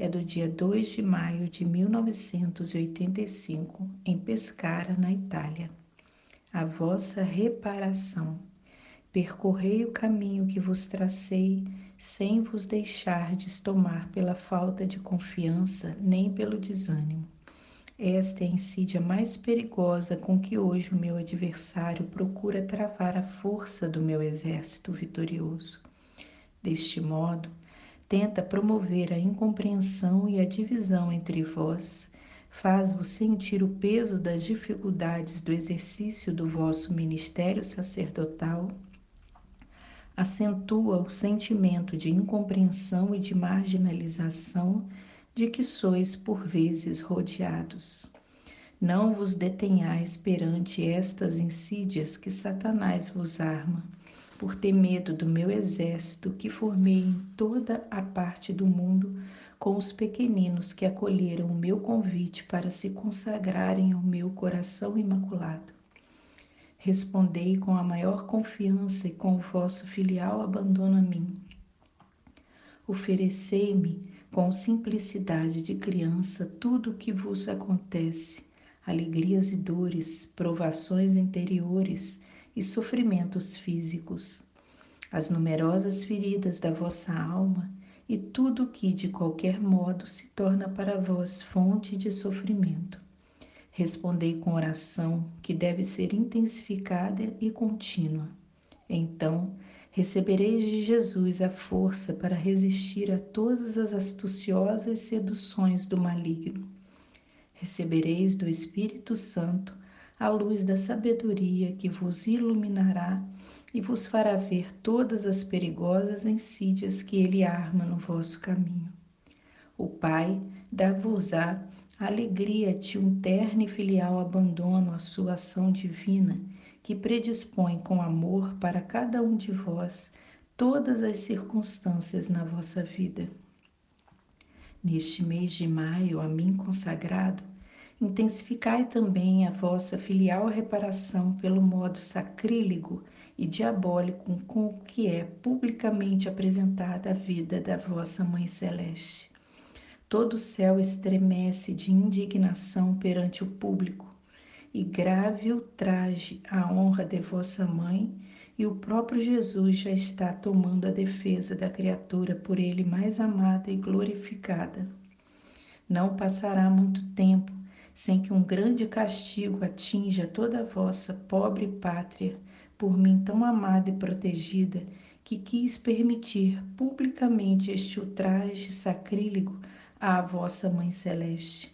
é do dia 2 de maio de 1985, em Pescara, na Itália. A vossa reparação. Percorrei o caminho que vos tracei, sem vos deixardes tomar pela falta de confiança nem pelo desânimo. Esta é a insídia mais perigosa com que hoje o meu adversário procura travar a força do meu exército vitorioso. Deste modo, tenta promover a incompreensão e a divisão entre vós, faz-vos sentir o peso das dificuldades do exercício do vosso ministério sacerdotal, acentua o sentimento de incompreensão e de marginalização de que sois por vezes rodeados. Não vos detenhais perante estas insídias que Satanás vos arma por ter medo do meu exército que formei em toda a parte do mundo com os pequeninos que acolheram o meu convite para se consagrarem ao meu coração imaculado. Respondei com a maior confiança e com o vosso filial abandono a mim. Oferecei-me com simplicidade de criança tudo o que vos acontece, alegrias e dores, provações interiores, e sofrimentos físicos, as numerosas feridas da vossa alma e tudo o que de qualquer modo se torna para vós fonte de sofrimento. Respondei com oração que deve ser intensificada e contínua. Então, recebereis de Jesus a força para resistir a todas as astuciosas seduções do maligno. Recebereis do Espírito Santo a luz da sabedoria que vos iluminará e vos fará ver todas as perigosas insídias que ele arma no vosso caminho. O Pai dá-vos-á alegria de um terno e filial abandono à sua ação divina, que predispõe com amor para cada um de vós todas as circunstâncias na vossa vida. Neste mês de maio, a mim consagrado, intensificai também a vossa filial reparação pelo modo sacrílego e diabólico com que é publicamente apresentada a vida da vossa Mãe Celeste. Todo o céu estremece de indignação perante o público, e grave o traje a honra de vossa mãe, e o próprio Jesus já está tomando a defesa da criatura por ele mais amada e glorificada. Não passará muito tempo sem que um grande castigo atinja toda a vossa pobre pátria, por mim tão amada e protegida, que quis permitir publicamente este ultraje sacrílego à vossa Mãe Celeste.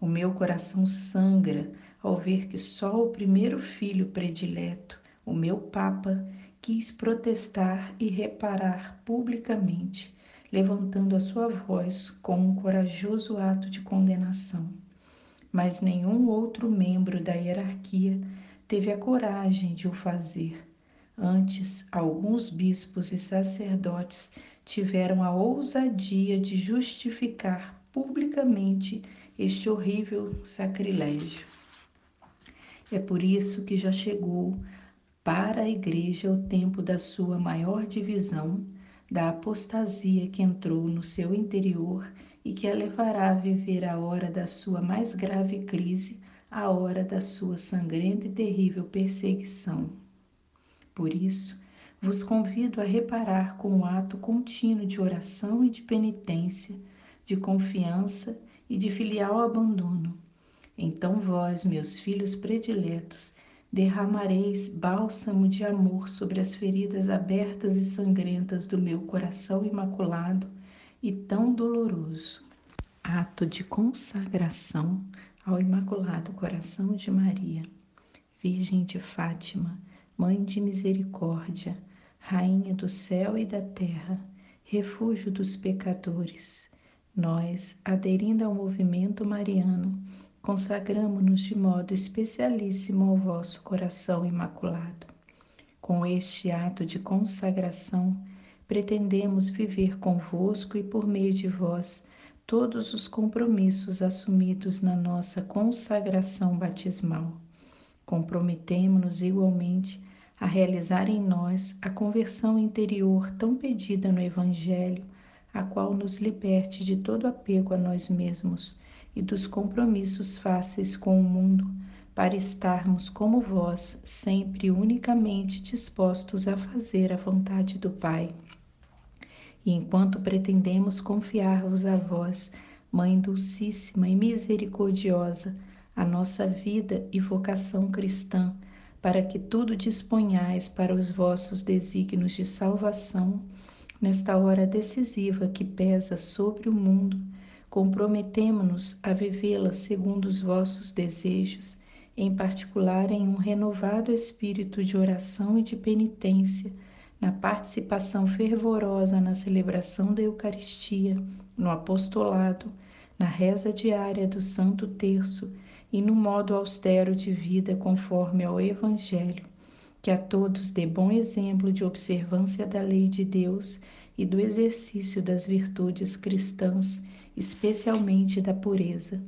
O meu coração sangra ao ver que só o primeiro filho predileto, o meu Papa, quis protestar e reparar publicamente, levantando a sua voz com um corajoso ato de condenação mas nenhum outro membro da hierarquia teve a coragem de o fazer. Antes, alguns bispos e sacerdotes tiveram a ousadia de justificar publicamente este horrível sacrilégio. É por isso que já chegou para a Igreja o tempo da sua maior divisão, da apostasia que entrou no seu interior e que a levará a viver a hora da sua mais grave crise, a hora da sua sangrenta e terrível perseguição. Por isso, vos convido a reparar com um ato contínuo de oração e de penitência, de confiança e de filial abandono, Então vós, meus filhos prediletos, derramareis bálsamo de amor sobre as feridas abertas e sangrentas do meu coração imaculado e tão doloroso. Ato de consagração ao Imaculado Coração de Maria, Virgem de Fátima, Mãe de Misericórdia, Rainha do céu e da terra, refúgio dos pecadores. Nós, aderindo ao movimento mariano, consagramo-nos de modo especialíssimo ao vosso coração imaculado. Com este ato de consagração, pretendemos viver convosco e por meio de vós todos os compromissos assumidos na nossa consagração batismal. Comprometemo-nos igualmente a realizar em nós a conversão interior tão pedida no Evangelho, a qual nos liberte de todo apego a nós mesmos e dos compromissos fáceis com o mundo, para estarmos como vós, sempre unicamente dispostos a fazer a vontade do Pai. E enquanto pretendemos confiar-vos a vós, Mãe Dulcíssima e Misericordiosa, a nossa vida e vocação cristã, para que tudo disponhais para os vossos desígnios de salvação, nesta hora decisiva que pesa sobre o mundo, comprometemo-nos a vivê-la segundo os vossos desejos, em particular em um renovado espírito de oração e de penitência, na participação fervorosa na celebração da Eucaristia, no apostolado, na reza diária do Santo Terço e no modo austero de vida conforme ao Evangelho, que a todos dê bom exemplo de observância da lei de Deus e do exercício das virtudes cristãs especialmente da pureza.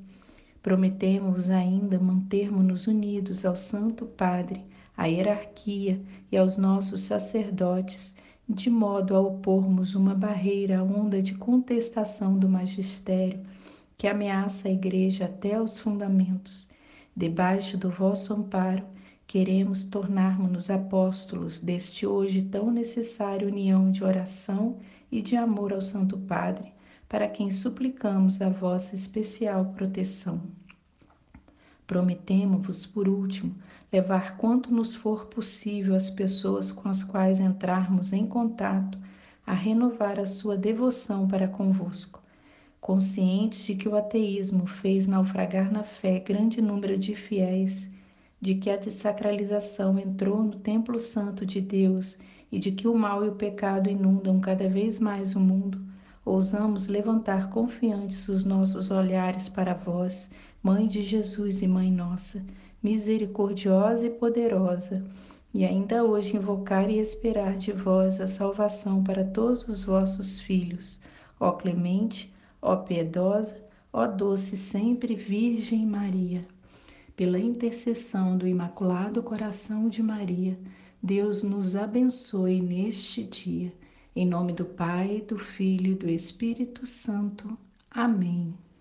Prometemos ainda mantermos-nos unidos ao Santo Padre, à hierarquia e aos nossos sacerdotes, de modo a opormos uma barreira à onda de contestação do magistério que ameaça a Igreja até aos fundamentos. Debaixo do vosso amparo, queremos tornarmos-nos apóstolos deste hoje tão necessário união de oração e de amor ao Santo Padre para quem suplicamos a vossa especial proteção. Prometemo-vos, por último, levar quanto nos for possível as pessoas com as quais entrarmos em contato a renovar a sua devoção para convosco. Conscientes de que o ateísmo fez naufragar na fé grande número de fiéis, de que a desacralização entrou no templo santo de Deus e de que o mal e o pecado inundam cada vez mais o mundo, ousamos levantar confiantes os nossos olhares para vós, Mãe de Jesus e Mãe nossa, misericordiosa e poderosa, e ainda hoje invocar e esperar de vós a salvação para todos os vossos filhos, ó clemente, ó piedosa, ó doce sempre Virgem Maria. Pela intercessão do Imaculado Coração de Maria, Deus nos abençoe neste dia em nome do Pai, do Filho e do Espírito Santo. Amém.